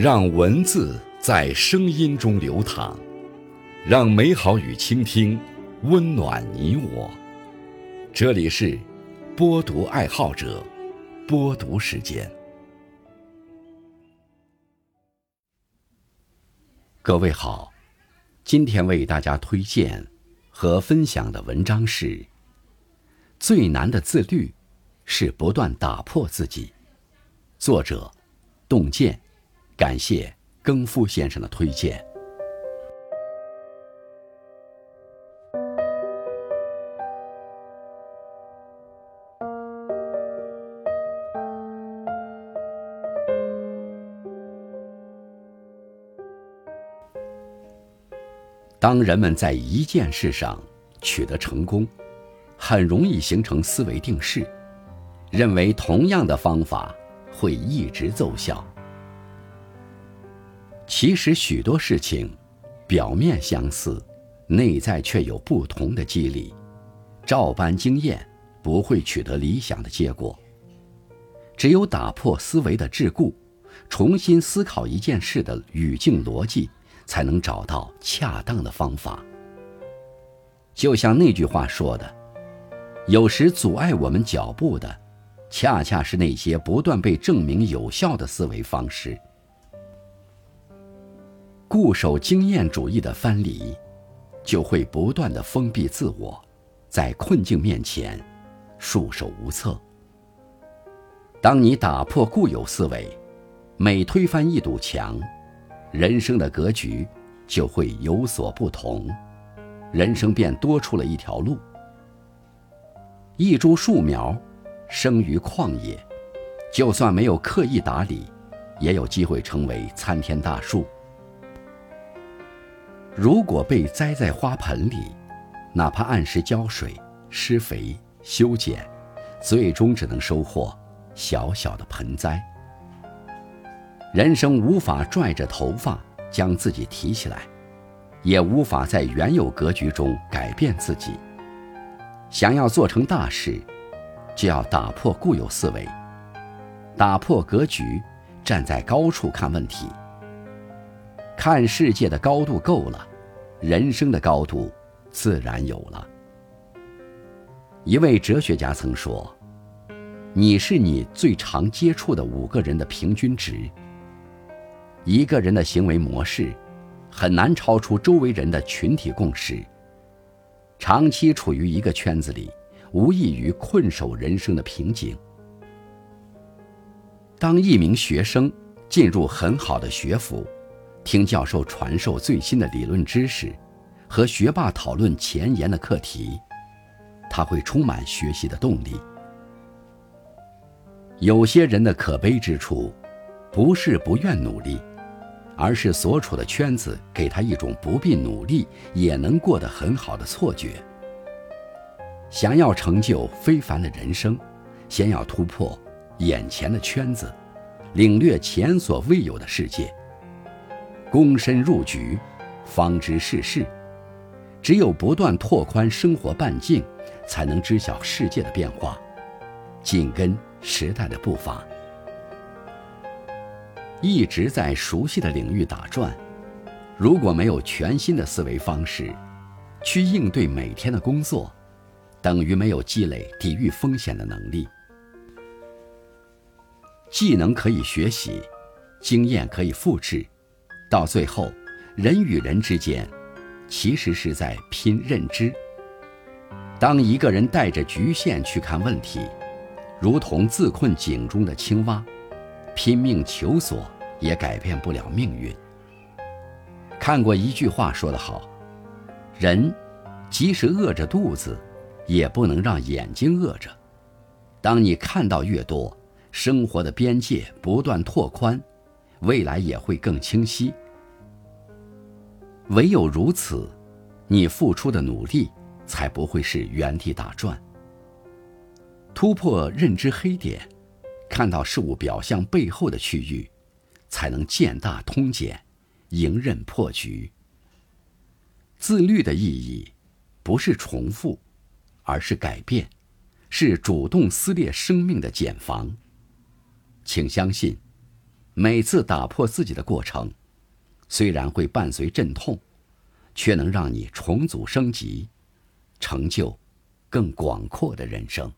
让文字在声音中流淌，让美好与倾听温暖你我。这里是播读爱好者播读时间。各位好，今天为大家推荐和分享的文章是：最难的自律是不断打破自己。作者：洞见。感谢更夫先生的推荐。当人们在一件事上取得成功，很容易形成思维定式，认为同样的方法会一直奏效。其实许多事情，表面相似，内在却有不同的机理。照搬经验不会取得理想的结果。只有打破思维的桎梏，重新思考一件事的语境逻辑，才能找到恰当的方法。就像那句话说的：“有时阻碍我们脚步的，恰恰是那些不断被证明有效的思维方式。”固守经验主义的藩篱，就会不断的封闭自我，在困境面前束手无策。当你打破固有思维，每推翻一堵墙，人生的格局就会有所不同，人生便多出了一条路。一株树苗生于旷野，就算没有刻意打理，也有机会成为参天大树。如果被栽在花盆里，哪怕按时浇水、施肥、修剪，最终只能收获小小的盆栽。人生无法拽着头发将自己提起来，也无法在原有格局中改变自己。想要做成大事，就要打破固有思维，打破格局，站在高处看问题。看世界的高度够了，人生的高度自然有了。一位哲学家曾说：“你是你最常接触的五个人的平均值。”一个人的行为模式很难超出周围人的群体共识。长期处于一个圈子里，无异于困守人生的瓶颈。当一名学生进入很好的学府，听教授传授最新的理论知识，和学霸讨论前沿的课题，他会充满学习的动力。有些人的可悲之处，不是不愿努力，而是所处的圈子给他一种不必努力也能过得很好的错觉。想要成就非凡的人生，先要突破眼前的圈子，领略前所未有的世界。躬身入局，方知世事。只有不断拓宽生活半径，才能知晓世界的变化，紧跟时代的步伐。一直在熟悉的领域打转，如果没有全新的思维方式去应对每天的工作，等于没有积累抵御风险的能力。技能可以学习，经验可以复制。到最后，人与人之间，其实是在拼认知。当一个人带着局限去看问题，如同自困井中的青蛙，拼命求索也改变不了命运。看过一句话说得好：人即使饿着肚子，也不能让眼睛饿着。当你看到越多，生活的边界不断拓宽。未来也会更清晰。唯有如此，你付出的努力才不会是原地打转。突破认知黑点，看到事物表象背后的区域，才能见大通简，迎刃破局。自律的意义，不是重复，而是改变，是主动撕裂生命的茧房。请相信。每次打破自己的过程，虽然会伴随阵痛，却能让你重组升级，成就更广阔的人生。